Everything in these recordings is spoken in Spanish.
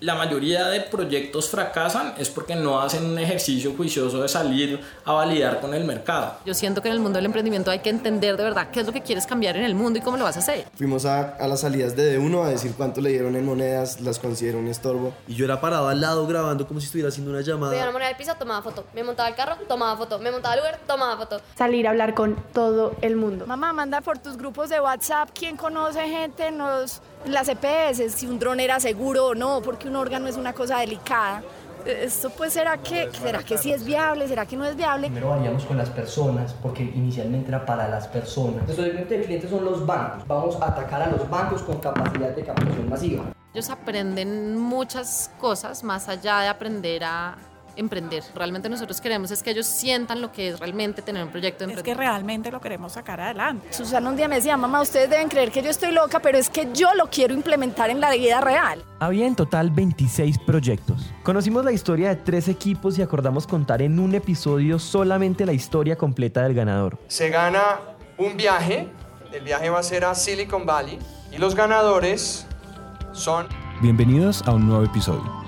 la mayoría de proyectos fracasan es porque no hacen un ejercicio juicioso de salir a validar con el mercado. Yo siento que en el mundo del emprendimiento hay que entender de verdad qué es lo que quieres cambiar en el mundo y cómo lo vas a hacer. Fuimos a, a las salidas de D1 a decir cuánto le dieron en monedas, las considero un estorbo. Y yo era parado al lado grabando como si estuviera haciendo una Veía una llamada. moneda del piso, tomaba foto. Me montaba el carro, tomaba foto. Me montaba el Uber, tomaba foto. salir a hablar con todo el mundo. Mamá, manda por tus grupos de WhatsApp quién conoce gente en las EPS, si un dron era seguro o no, porque un órgano es una cosa delicada. Esto pues será que, será que sí es viable, será que no es viable. Primero varíamos con las personas, porque inicialmente era para las personas. Nuestro segmento de clientes son los bancos. Vamos a atacar a los bancos con capacidad de captación masiva. Ellos aprenden muchas cosas más allá de aprender a emprender. Realmente nosotros queremos es que ellos sientan lo que es realmente tener un proyecto de Es que realmente lo queremos sacar adelante. Susana un día me decía, mamá, ustedes deben creer que yo estoy loca, pero es que yo lo quiero implementar en la vida real. Había en total 26 proyectos. Conocimos la historia de tres equipos y acordamos contar en un episodio solamente la historia completa del ganador. Se gana un viaje, el viaje va a ser a Silicon Valley y los ganadores son Bienvenidos a un nuevo episodio.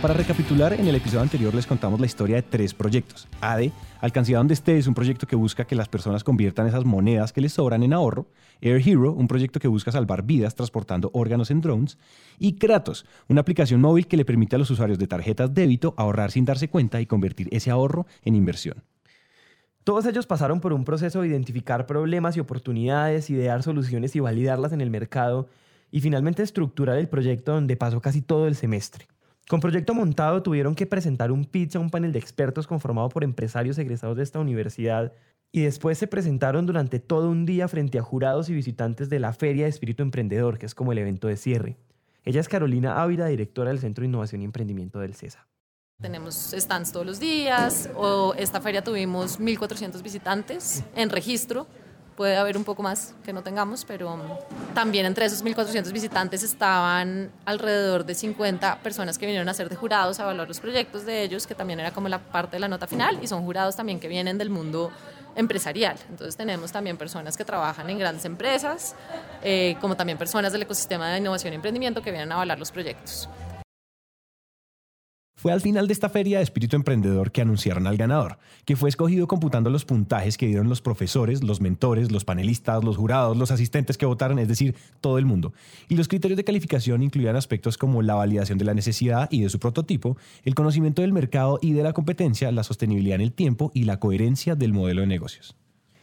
Para recapitular, en el episodio anterior les contamos la historia de tres proyectos. ADE, Alcancía donde esté, es un proyecto que busca que las personas conviertan esas monedas que les sobran en ahorro. Air Hero, un proyecto que busca salvar vidas transportando órganos en drones. Y Kratos, una aplicación móvil que le permite a los usuarios de tarjetas débito ahorrar sin darse cuenta y convertir ese ahorro en inversión. Todos ellos pasaron por un proceso de identificar problemas y oportunidades, idear soluciones y validarlas en el mercado y finalmente estructurar el proyecto donde pasó casi todo el semestre. Con proyecto montado tuvieron que presentar un pitch a un panel de expertos conformado por empresarios egresados de esta universidad y después se presentaron durante todo un día frente a jurados y visitantes de la Feria de Espíritu Emprendedor, que es como el evento de cierre. Ella es Carolina Ávila, directora del Centro de Innovación y Emprendimiento del CESA. Tenemos stands todos los días, o esta feria tuvimos 1.400 visitantes en registro. Puede haber un poco más que no tengamos, pero también entre esos 1.400 visitantes estaban alrededor de 50 personas que vinieron a ser de jurados a evaluar los proyectos de ellos, que también era como la parte de la nota final, y son jurados también que vienen del mundo empresarial. Entonces tenemos también personas que trabajan en grandes empresas, eh, como también personas del ecosistema de innovación y emprendimiento que vienen a evaluar los proyectos. Fue al final de esta feria de espíritu emprendedor que anunciaron al ganador, que fue escogido computando los puntajes que dieron los profesores, los mentores, los panelistas, los jurados, los asistentes que votaron, es decir, todo el mundo. Y los criterios de calificación incluían aspectos como la validación de la necesidad y de su prototipo, el conocimiento del mercado y de la competencia, la sostenibilidad en el tiempo y la coherencia del modelo de negocios.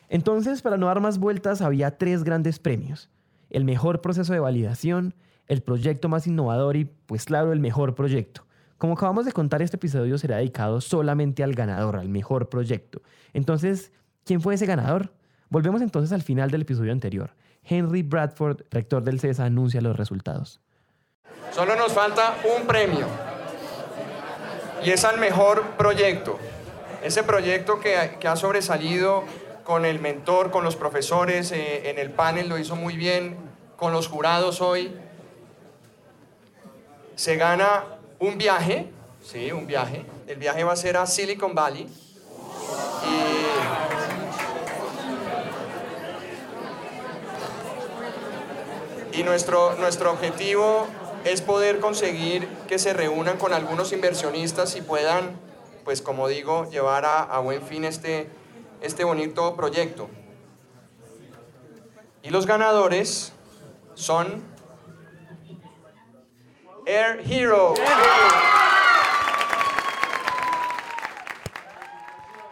Entonces, para no dar más vueltas, había tres grandes premios. El mejor proceso de validación, el proyecto más innovador y, pues claro, el mejor proyecto. Como acabamos de contar, este episodio será dedicado solamente al ganador, al mejor proyecto. Entonces, ¿quién fue ese ganador? Volvemos entonces al final del episodio anterior. Henry Bradford, rector del CESA, anuncia los resultados. Solo nos falta un premio. Y es al mejor proyecto. Ese proyecto que, ha sobresalido con el mentor, con los profesores, eh, en el panel lo hizo muy bien, con los jurados hoy. Se gana un viaje, sí, un viaje. El viaje va a ser a Silicon Valley. Y, nuestro, nuestro objetivo es poder conseguir que se reúnan con algunos inversionistas y puedan, pues como digo, llevar a, a buen fin este, este bonito proyecto. Y los ganadores son Air Hero.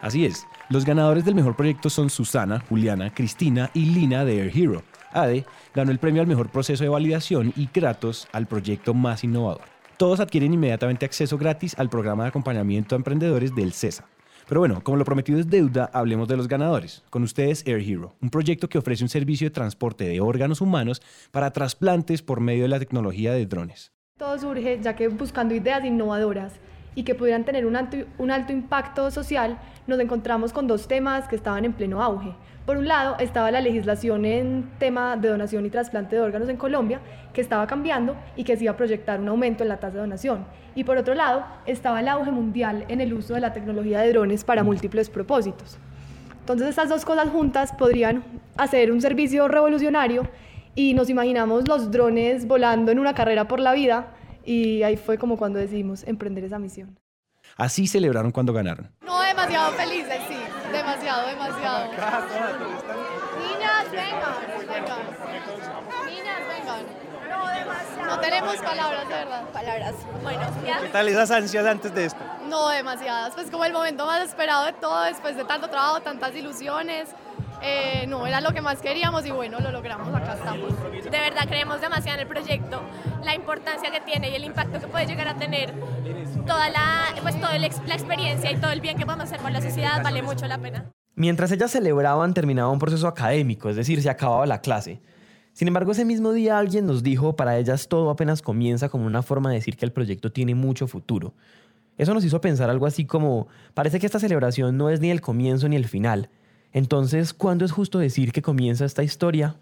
Así es, los ganadores del mejor proyecto son Susana, Juliana, Cristina y Lina de Air Hero. ADE ganó el premio al mejor proceso de validación y Kratos al proyecto más innovador. Todos adquieren inmediatamente acceso gratis al programa de acompañamiento a emprendedores del CESA. Pero bueno, como lo prometido es deuda, hablemos de los ganadores. Con ustedes Air Hero, un proyecto que ofrece un servicio de transporte de órganos humanos para trasplantes por medio de la tecnología de drones. Todo surge ya que buscando ideas innovadoras y que pudieran tener un alto, un alto impacto social, nos encontramos con dos temas que estaban en pleno auge. Por un lado, estaba la legislación en tema de donación y trasplante de órganos en Colombia, que estaba cambiando y que se iba a proyectar un aumento en la tasa de donación. Y por otro lado, estaba el auge mundial en el uso de la tecnología de drones para múltiples propósitos. Entonces, estas dos cosas juntas podrían hacer un servicio revolucionario y nos imaginamos los drones volando en una carrera por la vida y ahí fue como cuando decidimos emprender esa misión. Así celebraron cuando ganaron. No, demasiado felices, sí. Demasiado, demasiado. Niñas, vengan, vengan. Niñas, vengan. No, demasiado. No tenemos palabras, de verdad. Palabras. Bueno, ya. ¿Qué tal esas ansias antes de esto? No, demasiadas. Pues como el momento más esperado de todo, después de tanto trabajo, tantas ilusiones. Eh, no, era lo que más queríamos y bueno, lo logramos, acá estamos. De verdad creemos demasiado en el proyecto, la importancia que tiene y el impacto que puede llegar a tener. Toda la, pues, toda la, ex- la experiencia y todo el bien que podemos hacer por la sociedad vale mucho la pena. Mientras ellas celebraban, terminaba un proceso académico, es decir, se acababa la clase. Sin embargo, ese mismo día alguien nos dijo, para ellas todo apenas comienza como una forma de decir que el proyecto tiene mucho futuro. Eso nos hizo pensar algo así como, parece que esta celebración no es ni el comienzo ni el final. Entonces, ¿cuándo es justo decir que comienza esta historia?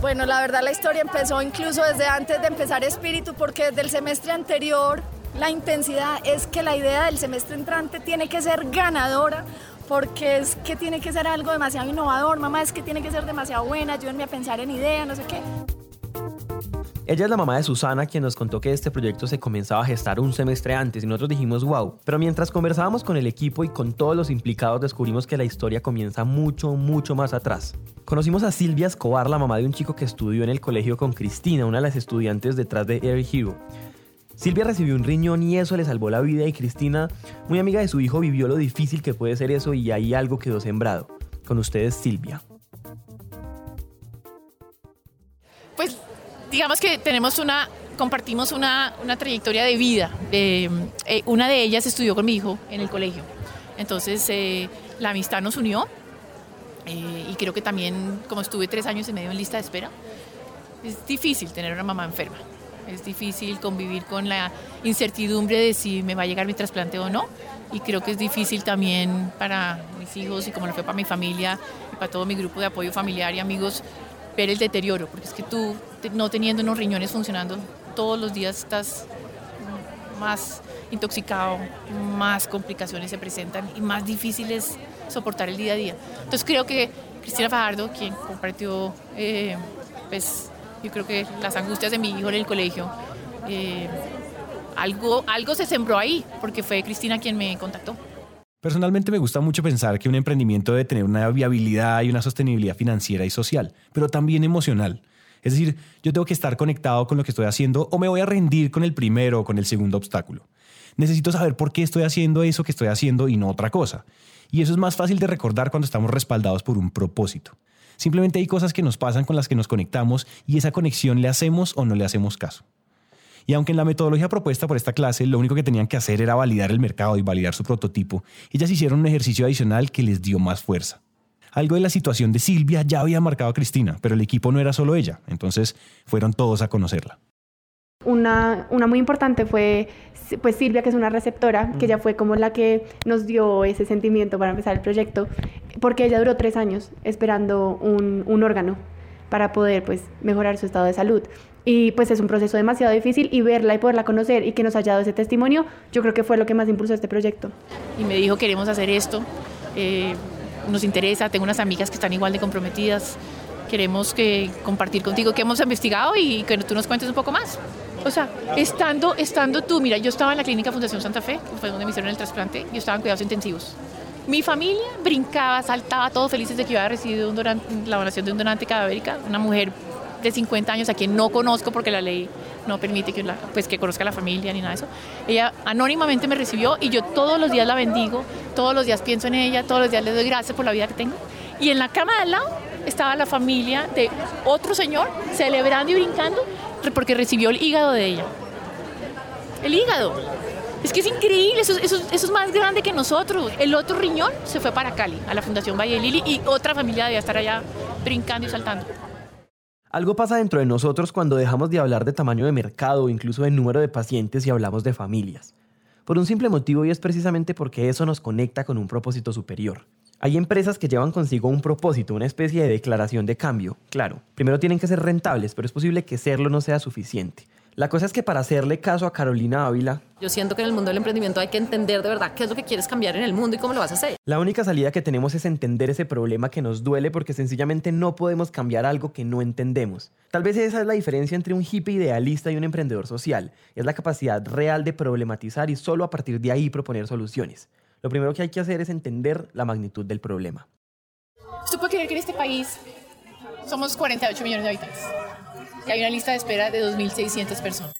Bueno, la verdad la historia empezó incluso desde antes de empezar Espíritu, porque desde el semestre anterior la intensidad es que la idea del semestre entrante tiene que ser ganadora, porque es que tiene que ser algo demasiado innovador, mamá, es que tiene que ser demasiado buena, ayúdenme a pensar en ideas, no sé qué. Ella es la mamá de Susana, quien nos contó que este proyecto se comenzaba a gestar un semestre antes y nosotros dijimos wow. Pero mientras conversábamos con el equipo y con todos los implicados, descubrimos que la historia comienza mucho, mucho más atrás. Conocimos a Silvia Escobar, la mamá de un chico que estudió en el colegio con Cristina, una de las estudiantes detrás de Air Hero. Silvia recibió un riñón y eso le salvó la vida y Cristina, muy amiga de su hijo, vivió lo difícil que puede ser eso y ahí algo quedó sembrado. Con ustedes, Silvia. Pues digamos que tenemos una, compartimos una, una trayectoria de vida. Eh, una de ellas estudió con mi hijo en el colegio. Entonces eh, la amistad nos unió eh, y creo que también como estuve tres años y medio en lista de espera, es difícil tener una mamá enferma. Es difícil convivir con la incertidumbre de si me va a llegar mi trasplante o no. Y creo que es difícil también para mis hijos y como lo fue para mi familia y para todo mi grupo de apoyo familiar y amigos ver el deterioro, porque es que tú no teniendo unos riñones funcionando todos los días estás más intoxicado, más complicaciones se presentan y más difícil es soportar el día a día. Entonces creo que Cristina Fajardo, quien compartió, eh, pues yo creo que las angustias de mi hijo en el colegio, eh, algo, algo se sembró ahí, porque fue Cristina quien me contactó. Personalmente me gusta mucho pensar que un emprendimiento debe tener una viabilidad y una sostenibilidad financiera y social, pero también emocional. Es decir, yo tengo que estar conectado con lo que estoy haciendo o me voy a rendir con el primero o con el segundo obstáculo. Necesito saber por qué estoy haciendo eso que estoy haciendo y no otra cosa. Y eso es más fácil de recordar cuando estamos respaldados por un propósito. Simplemente hay cosas que nos pasan con las que nos conectamos y esa conexión le hacemos o no le hacemos caso. Y aunque en la metodología propuesta por esta clase lo único que tenían que hacer era validar el mercado y validar su prototipo, ellas hicieron un ejercicio adicional que les dio más fuerza. Algo de la situación de Silvia ya había marcado a Cristina, pero el equipo no era solo ella, entonces fueron todos a conocerla. Una, una muy importante fue pues Silvia, que es una receptora, que ella fue como la que nos dio ese sentimiento para empezar el proyecto, porque ella duró tres años esperando un, un órgano para poder pues mejorar su estado de salud. Y pues es un proceso demasiado difícil y verla y poderla conocer y que nos haya dado ese testimonio, yo creo que fue lo que más impulsó este proyecto. y me dijo queremos hacer esto, eh, nos interesa, tengo unas amigas que están igual de comprometidas, queremos que compartir contigo que hemos investigado y que tú nos cuentes un poco más. O sea, estando, estando tú, mira, yo estaba en la clínica Fundación Santa Fe, que fue donde me hicieron el trasplante, yo estaba en cuidados intensivos. Mi familia brincaba, saltaba, todos felices de que yo había recibido un donante- la donación de un donante cadavérica, una mujer de 50 años a quien no conozco porque la ley no permite que, la- pues, que conozca a la familia ni nada de eso. Ella anónimamente me recibió y yo todos los días la bendigo, todos los días pienso en ella, todos los días le doy gracias por la vida que tengo. Y en la cama de al lado estaba la familia de otro señor celebrando y brincando porque recibió el hígado de ella. El hígado. Es que es increíble, eso, eso- eso es más grande que nosotros. El otro riñón se fue para Cali, a la Fundación Valle de Lili, y otra familia debía estar allá brincando y saltando. Algo pasa dentro de nosotros cuando dejamos de hablar de tamaño de mercado o incluso de número de pacientes y hablamos de familias. Por un simple motivo y es precisamente porque eso nos conecta con un propósito superior. Hay empresas que llevan consigo un propósito, una especie de declaración de cambio. Claro, primero tienen que ser rentables, pero es posible que serlo no sea suficiente. La cosa es que para hacerle caso a Carolina Ávila, Yo siento que en el mundo del emprendimiento hay que entender de verdad qué es lo que quieres cambiar en el mundo y cómo lo vas a hacer. la única salida que tenemos es entender ese problema que nos duele porque sencillamente no podemos cambiar algo que no entendemos. Tal vez esa es la diferencia entre un hippie idealista y un emprendedor social. Es la capacidad real de problematizar y solo a partir de ahí proponer soluciones. Lo primero que hay que hacer es entender la magnitud del problema. ¿Usted puede creer que en este país somos 48 millones de habitantes? Hay una lista de espera de 2.600 personas.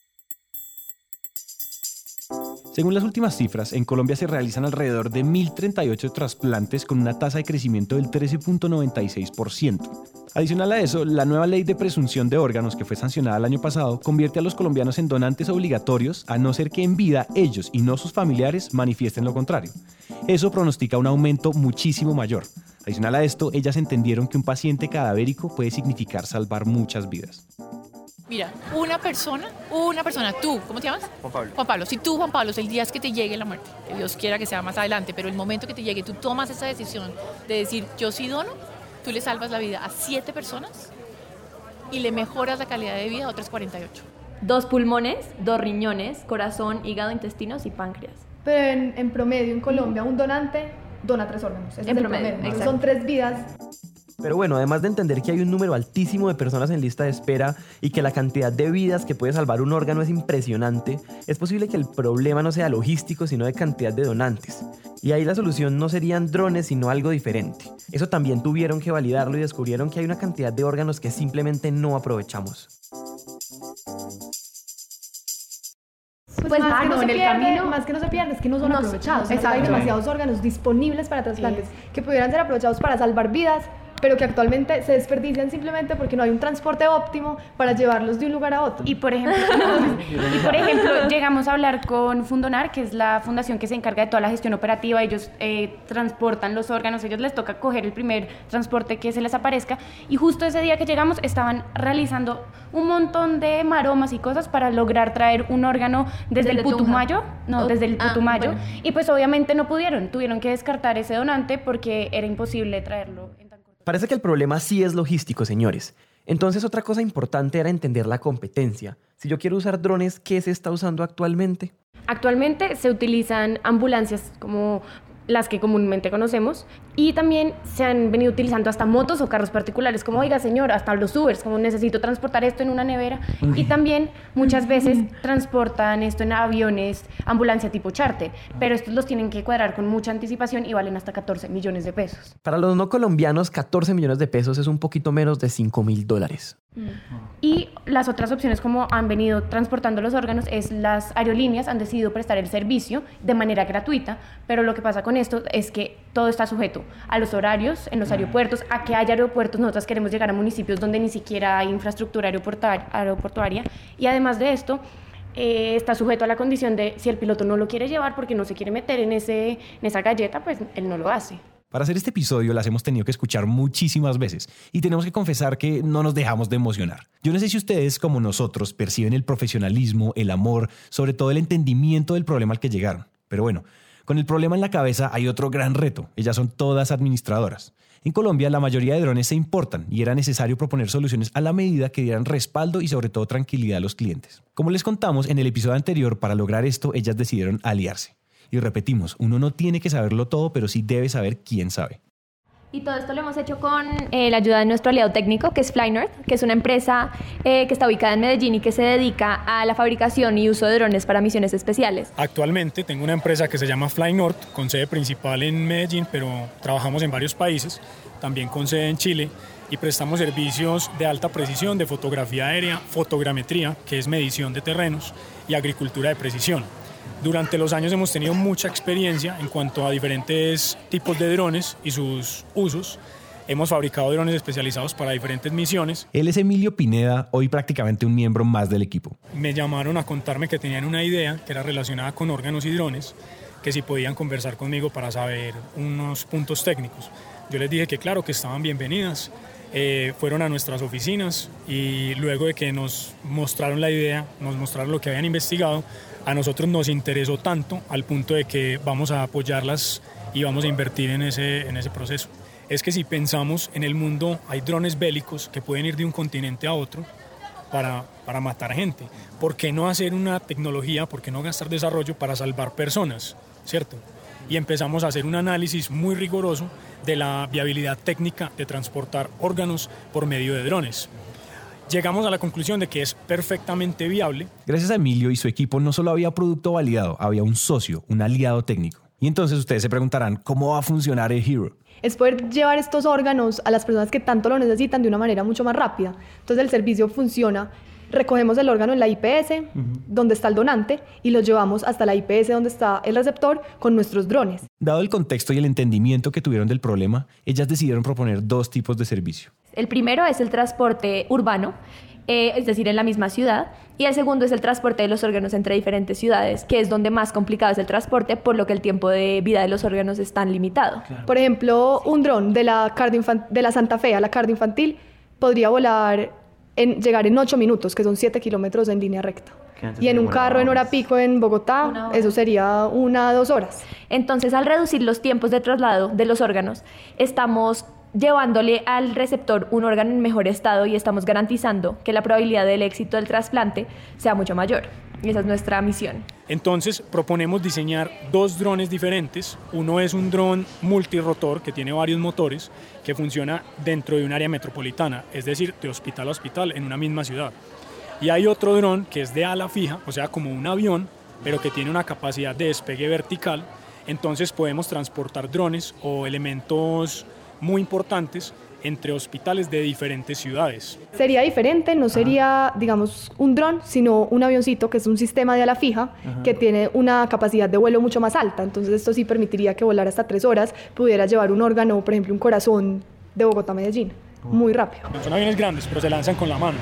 Según las últimas cifras, en Colombia se realizan alrededor de 1.038 trasplantes con una tasa de crecimiento del 13.96%. Adicional a eso, la nueva ley de presunción de órganos que fue sancionada el año pasado convierte a los colombianos en donantes obligatorios a no ser que en vida ellos y no sus familiares manifiesten lo contrario. Eso pronostica un aumento muchísimo mayor. Adicional a esto, ellas entendieron que un paciente cadavérico puede significar salvar muchas vidas. Mira, una persona, una persona, tú, ¿cómo te llamas? Juan Pablo. Juan Pablo, si tú, Juan Pablo, el día es que te llegue la muerte, que Dios quiera que sea más adelante, pero el momento que te llegue, tú tomas esa decisión de decir, yo sí dono, tú le salvas la vida a siete personas y le mejoras la calidad de vida a otras 48. Dos pulmones, dos riñones, corazón, hígado, intestinos y páncreas. Pero en, en promedio en Colombia un donante dona tres órganos. Ese En es el promedio, Entonces, exacto. son tres vidas. Pero bueno, además de entender que hay un número altísimo de personas en lista de espera y que la cantidad de vidas que puede salvar un órgano es impresionante, es posible que el problema no sea logístico, sino de cantidad de donantes. Y ahí la solución no serían drones, sino algo diferente. Eso también tuvieron que validarlo y descubrieron que hay una cantidad de órganos que simplemente no aprovechamos. Pues, más, que no se en el camino- más que no se pierde, es que no son No aprovechados. no, O sea, hay exacto. demasiados órganos disponibles para trasplantes que pudieran ser aprovechados para salvar vidas, pero que actualmente se desperdician simplemente porque no hay un transporte óptimo para llevarlos de un lugar a otro. Y por ejemplo, y por ejemplo, llegamos a hablar con Fundonar, que es la fundación que se encarga de toda la gestión operativa. Ellos eh, transportan los órganos, ellos les toca coger el primer transporte que se les aparezca. Y justo ese día que llegamos estaban realizando un montón de maromas y cosas para lograr traer un órgano desde, Desde el Tunja. Putumayo. No, Oh, desde el ah, Putumayo. bueno. Y pues obviamente no pudieron, tuvieron que descartar ese donante porque era imposible traerlo. Parece que el problema sí es logístico, señores. Entonces otra cosa importante era entender la competencia. Si yo quiero usar drones, ¿qué se está usando actualmente? Actualmente se utilizan ambulancias como las que comúnmente conocemos y también se han venido utilizando hasta motos o carros particulares como oiga señor hasta los Ubers como necesito transportar esto en una nevera y también muchas veces transportan esto en aviones ambulancia tipo charter pero estos los tienen que cuadrar con mucha anticipación y valen hasta 14 millones de pesos. Para los no colombianos, 14 millones de pesos es un poquito menos de 5 mil dólares. Y las otras opciones como han venido transportando los órganos es las aerolíneas han decidido prestar el servicio de manera gratuita, pero lo que pasa con esto es que todo está sujeto a los horarios en los aeropuertos, a que haya aeropuertos, nosotros queremos llegar a municipios donde ni siquiera hay infraestructura aeroportuaria y además de esto eh, está sujeto a la condición de si el piloto no lo quiere llevar porque no se quiere meter en, ese, en esa galleta, pues él no lo hace. Para hacer este episodio las hemos tenido que escuchar muchísimas veces y tenemos que confesar que no nos dejamos de emocionar. Yo no sé si ustedes, como nosotros, perciben el profesionalismo, el amor, sobre todo el entendimiento del problema al que llegaron. Pero bueno, con el problema en la cabeza hay otro gran reto. Ellas son todas administradoras. En Colombia la mayoría de drones se importan y era necesario proponer soluciones a la medida que dieran respaldo y sobre todo tranquilidad a los clientes. Como les contamos en el episodio anterior, para lograr esto ellas decidieron aliarse. Y repetimos, uno no tiene que saberlo todo, pero sí debe saber quién sabe. Y todo esto lo hemos hecho con eh, la ayuda de nuestro aliado técnico, que es FlyNorth, que es una empresa eh, que está ubicada en Medellín y que se dedica a la fabricación y uso de drones para misiones especiales. Actualmente tengo una empresa que se llama Fly North, con sede principal en Medellín, pero trabajamos en varios países, también con sede en Chile, y prestamos servicios de alta precisión de fotografía aérea, fotogrametría, que es medición de terrenos, y agricultura de precisión. Durante los años hemos tenido mucha experiencia en cuanto a diferentes tipos de drones y sus usos. Hemos fabricado drones especializados para diferentes misiones Él es Emilio Pineda, hoy prácticamente un miembro más del equipo. me llamaron a contarme que tenían una idea que era relacionada con órganos y drones, que si podían conversar conmigo para saber unos puntos técnicos. Yo les dije que claro, que estaban bienvenidas. Eh, fueron a nuestras oficinas y luego de que nos mostraron la idea, nos mostraron lo que habían investigado, a nosotros nos interesó tanto al punto de que vamos a apoyarlas y vamos a invertir en ese, en ese proceso. Es que si pensamos en el mundo, hay drones bélicos que pueden ir de un continente a otro para, para matar gente. ¿Por qué no hacer una tecnología, por qué no gastar desarrollo para salvar personas? ¿Cierto? Y empezamos a hacer un análisis muy riguroso de la viabilidad técnica de transportar órganos por medio de drones. Llegamos a la conclusión de que es perfectamente viable. Gracias a Emilio y su equipo no solo había producto validado, había un socio, un aliado técnico. Y entonces ustedes se preguntarán, ¿cómo va a funcionar el Hero? Es poder llevar estos órganos a las personas que tanto lo necesitan de una manera mucho más rápida. Entonces el servicio funciona recogemos el órgano en la IPS, donde está el donante, y lo llevamos hasta la IPS, donde está el receptor, con nuestros drones. Dado el contexto y el entendimiento que tuvieron del problema, ellas decidieron proponer dos tipos de servicio. El primero es el transporte urbano, eh, es decir, en la misma ciudad, y el segundo es el transporte de los órganos entre diferentes ciudades, que es donde más complicado es el transporte, por lo que el tiempo de vida de los órganos es tan limitado. Por ejemplo, un dron de la, de la Santa Fe a la cardio infantil podría volar en llegar en 8 minutos, que son 7 kilómetros en línea recta. Y en un carro en hora pico en Bogotá, eso sería una dos horas. Entonces, al reducir los tiempos de traslado de los órganos, estamos llevándole al receptor un órgano en mejor estado y estamos garantizando que la probabilidad del éxito del trasplante sea mucho mayor. Y esa es nuestra misión. Entonces proponemos diseñar dos drones diferentes. Uno es un dron multirotor que tiene varios motores que funciona dentro de un área metropolitana, es decir, de hospital a hospital en una misma ciudad. Y hay otro dron que es de ala fija, o sea, como un avión, pero que tiene una capacidad de despegue vertical. Entonces podemos transportar drones o elementos muy importantes entre hospitales de diferentes ciudades. Sería diferente, no sería, digamos, un dron, sino un avioncito que es un sistema de ala fija que tiene una capacidad de vuelo mucho más alta. Entonces esto sí permitiría que volar hasta tres horas pudiera llevar un órgano, por ejemplo, un corazón de Bogotá a Medellín, muy rápido. Son aviones grandes, pero se lanzan con la mano.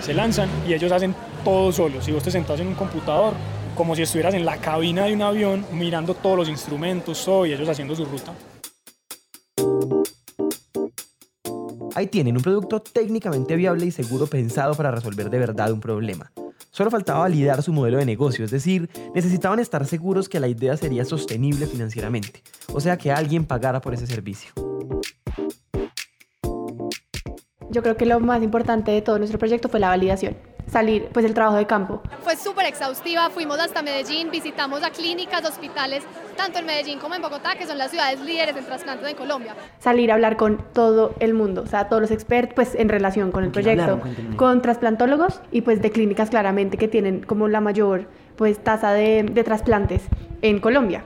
Se lanzan y ellos hacen todo solos. Si vos te sentás en un computador, como si estuvieras en la cabina de un avión mirando todos los instrumentos, todo, y ellos haciendo su ruta. Ahí tienen un producto técnicamente viable y seguro pensado para resolver de verdad un problema. Solo faltaba validar su modelo de negocio, es decir, necesitaban estar seguros que la idea sería sostenible financieramente, o sea que alguien pagara por ese servicio. Yo creo que lo más importante de todo nuestro proyecto fue la validación salir, pues el trabajo de campo. Fue súper exhaustiva, fuimos hasta Medellín, visitamos a clínicas, hospitales, tanto en Medellín como en Bogotá, que son las ciudades líderes en trasplantes en Colombia. Salir a hablar con todo el mundo, o sea, todos los expertos, pues en relación con el proyecto, con trasplantólogos y pues de clínicas claramente que tienen como la mayor pues tasa de, de trasplantes en Colombia.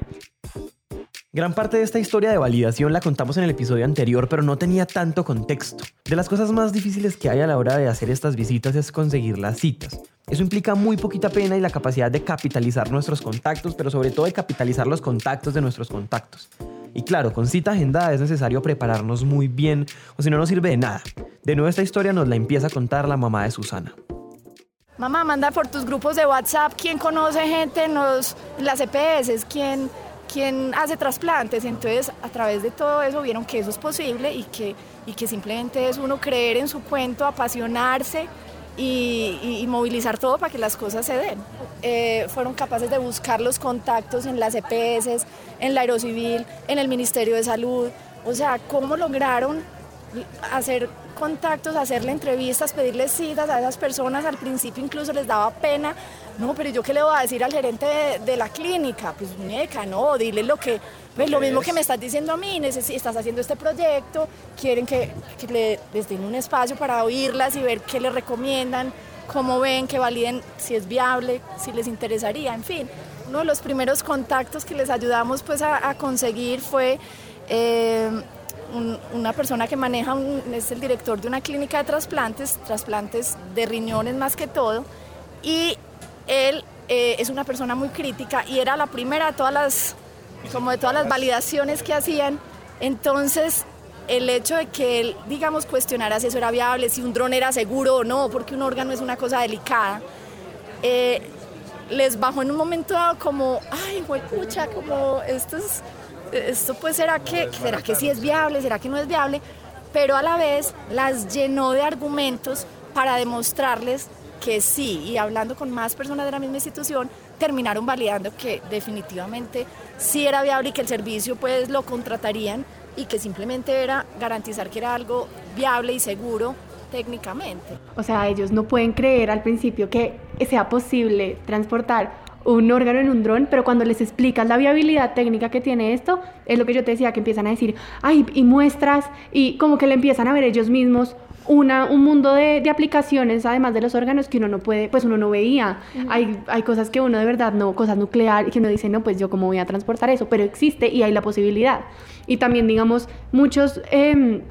Gran parte de esta historia de validación la contamos en el episodio anterior, pero no tenía tanto contexto. De las cosas más difíciles que hay a la hora de hacer estas visitas es conseguir las citas. Eso implica muy poquita pena y la capacidad de capitalizar nuestros contactos, pero sobre todo de capitalizar los contactos de nuestros contactos. Y claro, con cita agendada es necesario prepararnos muy bien, o si no, no sirve de nada. De nuevo esta historia nos la empieza a contar la mamá de Susana. Mamá, manda por tus grupos de WhatsApp quién conoce gente en, las EPS, quién quien hace trasplantes. Entonces, a través de todo eso vieron que eso es posible y que, y que simplemente es uno creer en su cuento, apasionarse y, movilizar todo para que las cosas se den. Eh, fueron capaces de buscar los contactos en las EPS, en la Aerocivil, en el Ministerio de Salud. O sea, cómo lograron hacer contactos, hacerle entrevistas, pedirle citas a esas personas. Al principio incluso les daba pena. No, pero yo qué le voy a decir al gerente de, la clínica? Pues muñeca, no, dile lo que, pues, lo mismo que me estás diciendo a mí, estás haciendo este proyecto, quieren que, le, les den un espacio para oírlas y ver qué les recomiendan, cómo ven, que validen si es viable, si les interesaría, en fin. Uno de los primeros contactos que les ayudamos pues a, conseguir fue... Eh, una persona que maneja, es el director de una clínica de trasplantes, trasplantes de riñones más que todo, y él eh, es una persona muy crítica y era la primera de todas las, como de todas las validaciones que hacían. Entonces, el hecho de que él, digamos, cuestionara si eso era viable, si un dron era seguro o no, porque un órgano es una cosa delicada, eh, les bajó en un momento como, ay, pucha, como esto es esto pues será que, será que sí es viable, será que no es viable, pero a la vez las llenó de argumentos para demostrarles que sí, y hablando con más personas de la misma institución, terminaron validando que definitivamente sí era viable y que el servicio pues lo contratarían y que simplemente era garantizar que era algo viable y seguro técnicamente. O sea, ellos no pueden creer al principio que sea posible transportar un órgano en un dron, pero cuando les explicas la viabilidad técnica que tiene esto, es lo que yo te decía, que empiezan a decir, ay, y muestras, y como que le empiezan a ver ellos mismos una, un mundo de, de, aplicaciones, además de los órganos, que uno no puede, pues uno no veía. hay, hay cosas que uno de verdad no, cosas nucleares, que uno dice, no, pues yo cómo voy a transportar eso, pero existe y hay la posibilidad. Y también, digamos, muchos eh,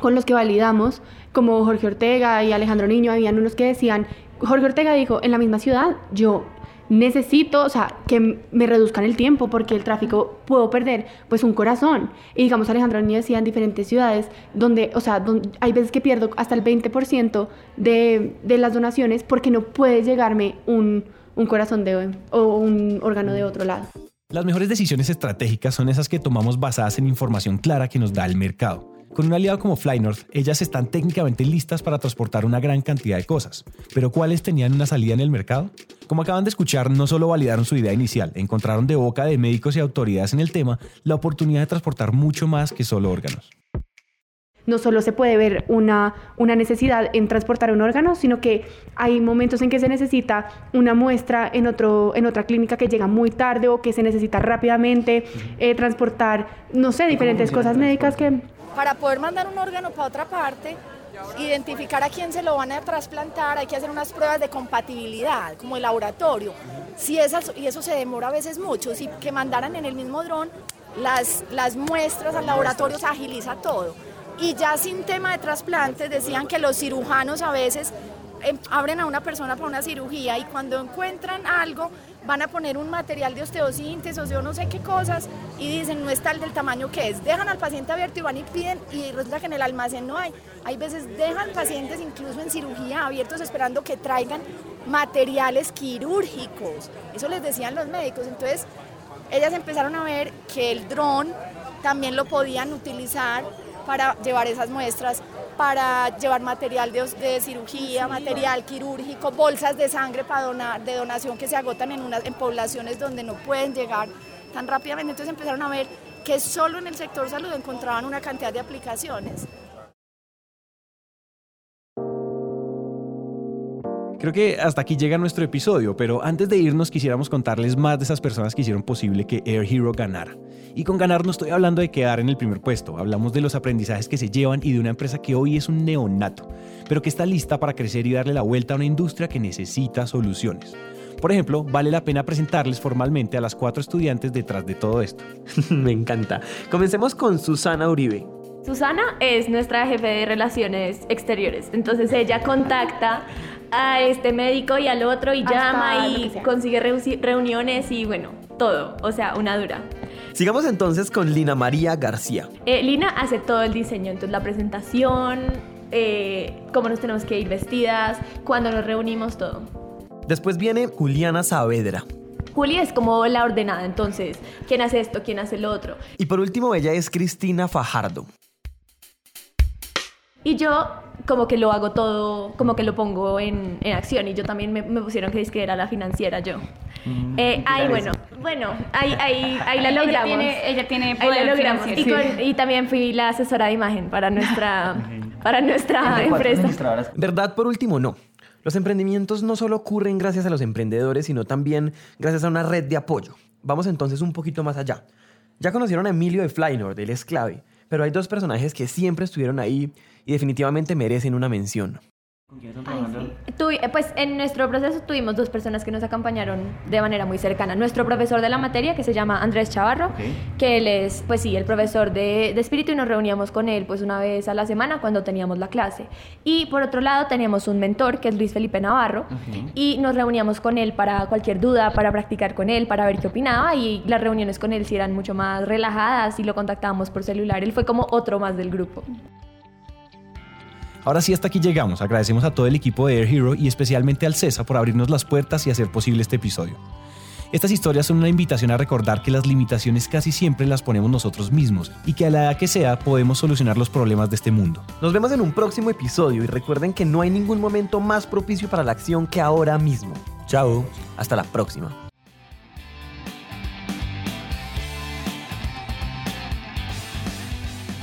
con los que validamos, como Jorge Ortega y Alejandro Niño, habían unos que decían, Jorge Ortega dijo, en la misma ciudad, yo necesito, o sea, que me reduzcan el tiempo porque el tráfico puedo perder pues un corazón. Y digamos, Alejandro Niño decía en diferentes ciudades donde, o sea, hay veces que pierdo hasta el 20% de, de las donaciones porque no puede llegarme un, un corazón de, o un órgano de otro lado. Las mejores decisiones estratégicas son esas que tomamos basadas en información clara que nos da el mercado. Con un aliado como Flynorth, ellas están técnicamente listas para transportar una gran cantidad de cosas. Pero ¿cuáles tenían una salida en el mercado? Como acaban de escuchar, no solo validaron su idea inicial, encontraron de boca de médicos y autoridades en el tema la oportunidad de transportar mucho más que solo órganos. No solo se puede ver una, una necesidad en transportar un órgano, sino que hay momentos en que se necesita una muestra en, otro, en otra clínica que llega muy tarde o que se necesita rápidamente eh, transportar, no sé, diferentes cosas médicas que para poder mandar un órgano para otra parte, identificar a quién se lo van a trasplantar, hay que hacer unas pruebas de compatibilidad, como el laboratorio. Si esas, y eso se demora a veces mucho, si que mandaran en el mismo dron las, las muestras al laboratorio se agiliza todo. Y ya sin tema de trasplantes, decían que los cirujanos a veces abren a una persona para una cirugía y cuando encuentran algo van a poner un material de osteosíntesis o no sé qué cosas y dicen no es tal del tamaño que es. Dejan al paciente abierto y van y piden y resulta que en el almacén no hay. Hay veces dejan pacientes incluso en cirugía abiertos esperando que traigan materiales quirúrgicos. Eso les decían los médicos. Entonces ellas empezaron a ver que el dron también lo podían utilizar para llevar esas muestras para llevar material de, cirugía, material quirúrgico, bolsas de sangre para donar, de donación que se agotan en, en poblaciones donde no pueden llegar tan rápidamente. Entonces empezaron a ver que solo en el sector salud encontraban una cantidad de aplicaciones. Creo que hasta aquí llega nuestro episodio, pero antes de irnos quisiéramos contarles más de esas personas que hicieron posible que Air Hero ganara. Y con ganar no estoy hablando de quedar en el primer puesto, hablamos de los aprendizajes que se llevan y de una empresa que hoy es un neonato, pero que está lista para crecer y darle la vuelta a una industria que necesita soluciones. Por ejemplo, vale la pena presentarles formalmente a las cuatro estudiantes detrás de todo esto. Me encanta. Comencemos con Susana Uribe. Susana es nuestra jefe de relaciones exteriores, entonces ella contacta a este médico y al otro y llama y consigue reuniones y bueno, todo, o sea, una dura. Sigamos entonces con Lina María García. Eh, Lina hace todo el diseño, entonces la presentación, eh, cómo nos tenemos que ir vestidas, cuando nos reunimos, todo. Después viene Juliana Saavedra. Juli es como la ordenada, entonces, ¿quién hace esto? ¿Quién hace lo otro? Y por último, ella es Cristina Fajardo. Y yo como que lo hago todo, como que lo pongo en, en acción y yo también me, me pusieron que, es que era la financiera yo. Mm, eh, ahí bueno, bueno, ahí, ahí, ahí la logramos. Ella tiene, ella tiene poder ahí la logramos. Y, con, y, también fui la asesora de imagen para nuestra, para nuestra empresa. ¿Verdad? Por último, no. Los emprendimientos no solo ocurren gracias a los emprendedores, sino también gracias a una red de apoyo. Vamos entonces un poquito más allá. Ya conocieron a Emilio de Flynord, él es clave, pero hay dos personajes que siempre estuvieron ahí y definitivamente merecen una mención. ¿Con quién están trabajando? Eh, pues en nuestro proceso tuvimos dos personas que nos acompañaron de manera muy cercana. Nuestro profesor de la materia, que se llama Andrés Chavarro, que él es, pues sí, el profesor de, de, espíritu y nos reuníamos con él pues una vez a la semana cuando teníamos la clase. Y por otro lado teníamos un mentor, que es Luis Felipe Navarro, y nos reuníamos con él para cualquier duda, para practicar con él, para ver qué opinaba, y las reuniones con él sí eran mucho más relajadas y lo contactábamos por celular. Él fue como otro más del grupo. Ahora sí, hasta aquí llegamos. Agradecemos a todo el equipo de Air Hero y especialmente al CESA por abrirnos las puertas y hacer posible este episodio. Estas historias son una invitación a recordar que las limitaciones casi siempre las ponemos nosotros mismos y que a la edad que sea podemos solucionar los problemas de este mundo. Nos vemos en un próximo episodio y recuerden que no hay ningún momento más propicio para la acción que ahora mismo. Chao. Hasta la próxima.